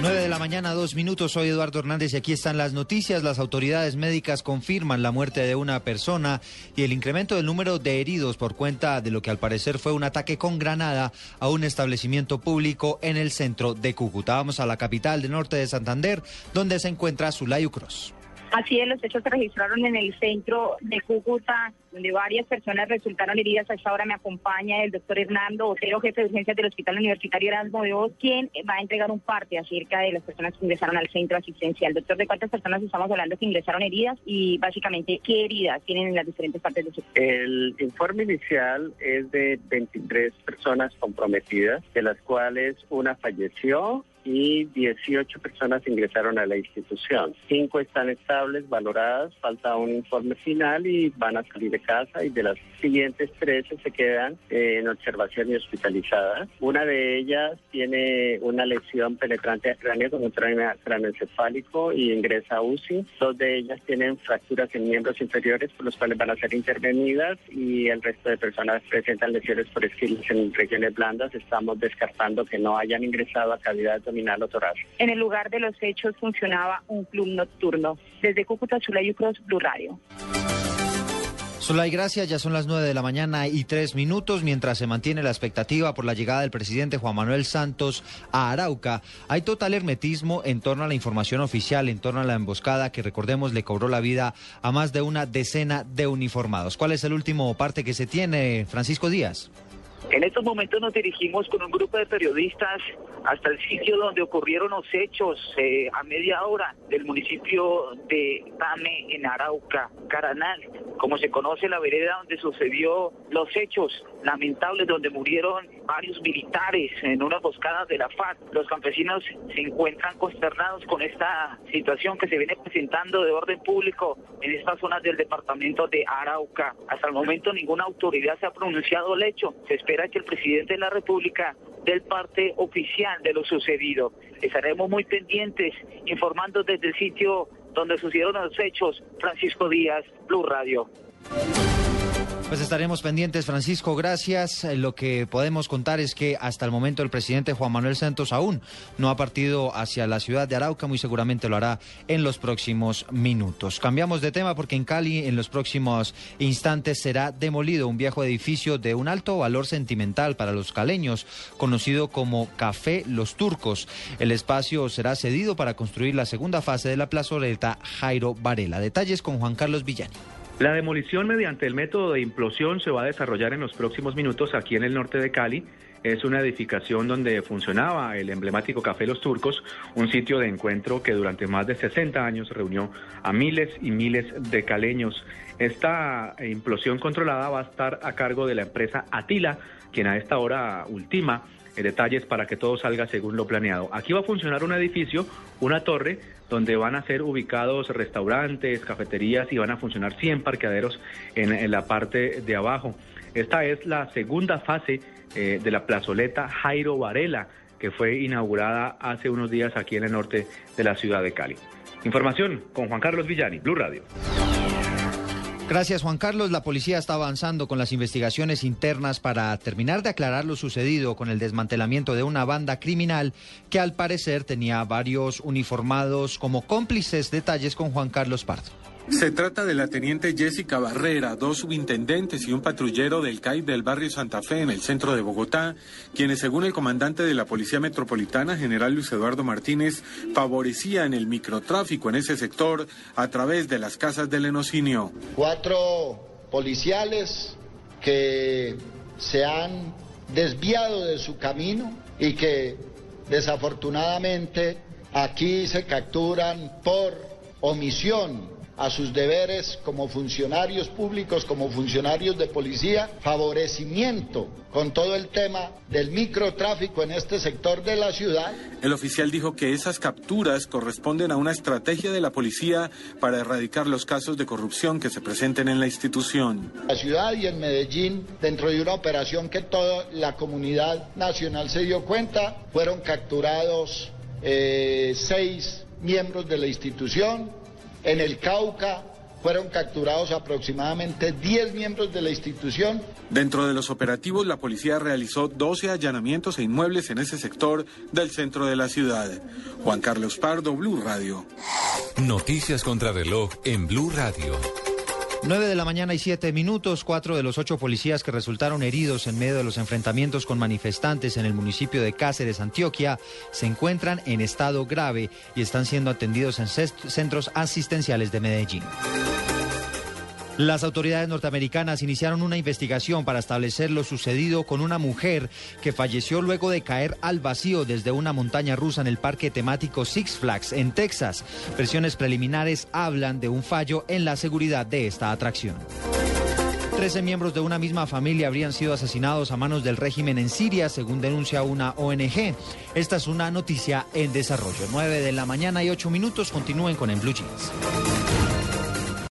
9 de la mañana, dos minutos. Soy Eduardo Hernández y aquí están las noticias. Las autoridades médicas confirman la muerte de una persona y el incremento del número de heridos por cuenta de lo que al parecer fue un ataque con granada a un establecimiento público en el centro de Cúcuta. Vamos a la capital del norte de Santander, donde se encuentra Sulayu Cruz. Así es, los hechos se registraron en el centro de Cúcuta, donde varias personas resultaron heridas. A esta hora me acompaña el doctor Hernando Otero, jefe de urgencias del Hospital Universitario Erasmo de Oz, quien va a entregar un parte acerca de las personas que ingresaron al centro asistencial. Doctor, ¿de cuántas personas estamos hablando que ingresaron heridas y básicamente qué heridas tienen en las diferentes partes del centro? El informe inicial es de 23 personas comprometidas, de las cuales una falleció y 18 personas ingresaron a la institución. Cinco están estables, valoradas, falta un informe final y van a salir de casa y de las siguientes 13 se quedan eh, en observación y hospitalizadas. Una de ellas tiene una lesión penetrante al cráneo con un cráneoencefálico y ingresa a UCI. Dos de ellas tienen fracturas en miembros inferiores por los cuales van a ser intervenidas y el resto de personas presentan lesiones por esquilos en regiones blandas. Estamos descartando que no hayan ingresado a cavidad abdominal o torácica. En el lugar de los hechos funcionaba un club nocturno. Desde Cúcuta, Zulayu Cruz, Blue Radio. Solay, gracias. Ya son las 9 de la mañana y tres minutos. Mientras se mantiene la expectativa por la llegada del presidente Juan Manuel Santos a Arauca, hay total hermetismo en torno a la información oficial, en torno a la emboscada que, recordemos, le cobró la vida a más de una decena de uniformados. ¿Cuál es el último parte que se tiene, Francisco Díaz? En estos momentos nos dirigimos con un grupo de periodistas hasta el sitio donde ocurrieron los hechos eh, a media hora del municipio de Tame en Arauca, Caranal, como se conoce la vereda donde sucedió los hechos lamentables donde murieron varios militares en una emboscada de la FARC. Los campesinos se encuentran consternados con esta situación que se viene presentando de orden público en estas zonas del departamento de Arauca. Hasta el momento ninguna autoridad se ha pronunciado el hecho. Se espera que el presidente de la República del parte oficial de lo sucedido. Estaremos muy pendientes informando desde el sitio donde sucedieron los hechos. Francisco Díaz, Blue Radio. Pues estaremos pendientes, Francisco, gracias. Eh, Lo que podemos contar es que hasta el momento el presidente Juan Manuel Santos aún no ha partido hacia la ciudad de Arauca, muy seguramente lo hará en los próximos minutos. Cambiamos de tema porque en Cali en los próximos instantes será demolido un viejo edificio de un alto valor sentimental para los caleños, conocido como Café Los Turcos. El espacio será cedido para construir la segunda fase de la plazoleta Jairo Varela. Detalles con Juan Carlos Villani. La demolición mediante el método de implosión se va a desarrollar en los próximos minutos aquí en el norte de Cali. Es una edificación donde funcionaba el emblemático Café Los Turcos, un sitio de encuentro que durante más de 60 años reunió a miles y miles de caleños. Esta implosión controlada va a estar a cargo de la empresa Atila, quien a esta hora ultima eh, detalles para que todo salga según lo planeado. Aquí va a funcionar un edificio, una torre, donde van a ser ubicados restaurantes, cafeterías y van a funcionar 100 parqueaderos en, en la parte de abajo. Esta es la segunda fase eh, de la plazoleta Jairo Varela, que fue inaugurada hace unos días aquí en el norte de la ciudad de Cali. Información con Juan Carlos Villani, Blue Radio. Gracias, Juan Carlos. La policía está avanzando con las investigaciones internas para terminar de aclarar lo sucedido con el desmantelamiento de una banda criminal que al parecer tenía varios uniformados como cómplices. Detalles con Juan Carlos Pardo. Se trata de la teniente Jessica Barrera, dos subintendentes y un patrullero del CAI del barrio Santa Fe en el centro de Bogotá, quienes según el comandante de la Policía Metropolitana, general Luis Eduardo Martínez, favorecían el microtráfico en ese sector a través de las casas del enocinio. Cuatro policiales que se han desviado de su camino y que desafortunadamente aquí se capturan por omisión a sus deberes como funcionarios públicos, como funcionarios de policía, favorecimiento con todo el tema del microtráfico en este sector de la ciudad. El oficial dijo que esas capturas corresponden a una estrategia de la policía para erradicar los casos de corrupción que se presenten en la institución. La ciudad y en Medellín, dentro de una operación que toda la comunidad nacional se dio cuenta, fueron capturados eh, seis miembros de la institución. En el Cauca fueron capturados aproximadamente 10 miembros de la institución. Dentro de los operativos, la policía realizó 12 allanamientos e inmuebles en ese sector del centro de la ciudad. Juan Carlos Pardo, Blue Radio. Noticias contra reloj en Blue Radio. 9 de la mañana y 7 minutos, cuatro de los ocho policías que resultaron heridos en medio de los enfrentamientos con manifestantes en el municipio de Cáceres, Antioquia, se encuentran en estado grave y están siendo atendidos en centros asistenciales de Medellín. Las autoridades norteamericanas iniciaron una investigación para establecer lo sucedido con una mujer que falleció luego de caer al vacío desde una montaña rusa en el parque temático Six Flags en Texas. Versiones preliminares hablan de un fallo en la seguridad de esta atracción. Trece miembros de una misma familia habrían sido asesinados a manos del régimen en Siria, según denuncia una ONG. Esta es una noticia en desarrollo. 9 de la mañana y 8 minutos. Continúen con En Blue Jeans.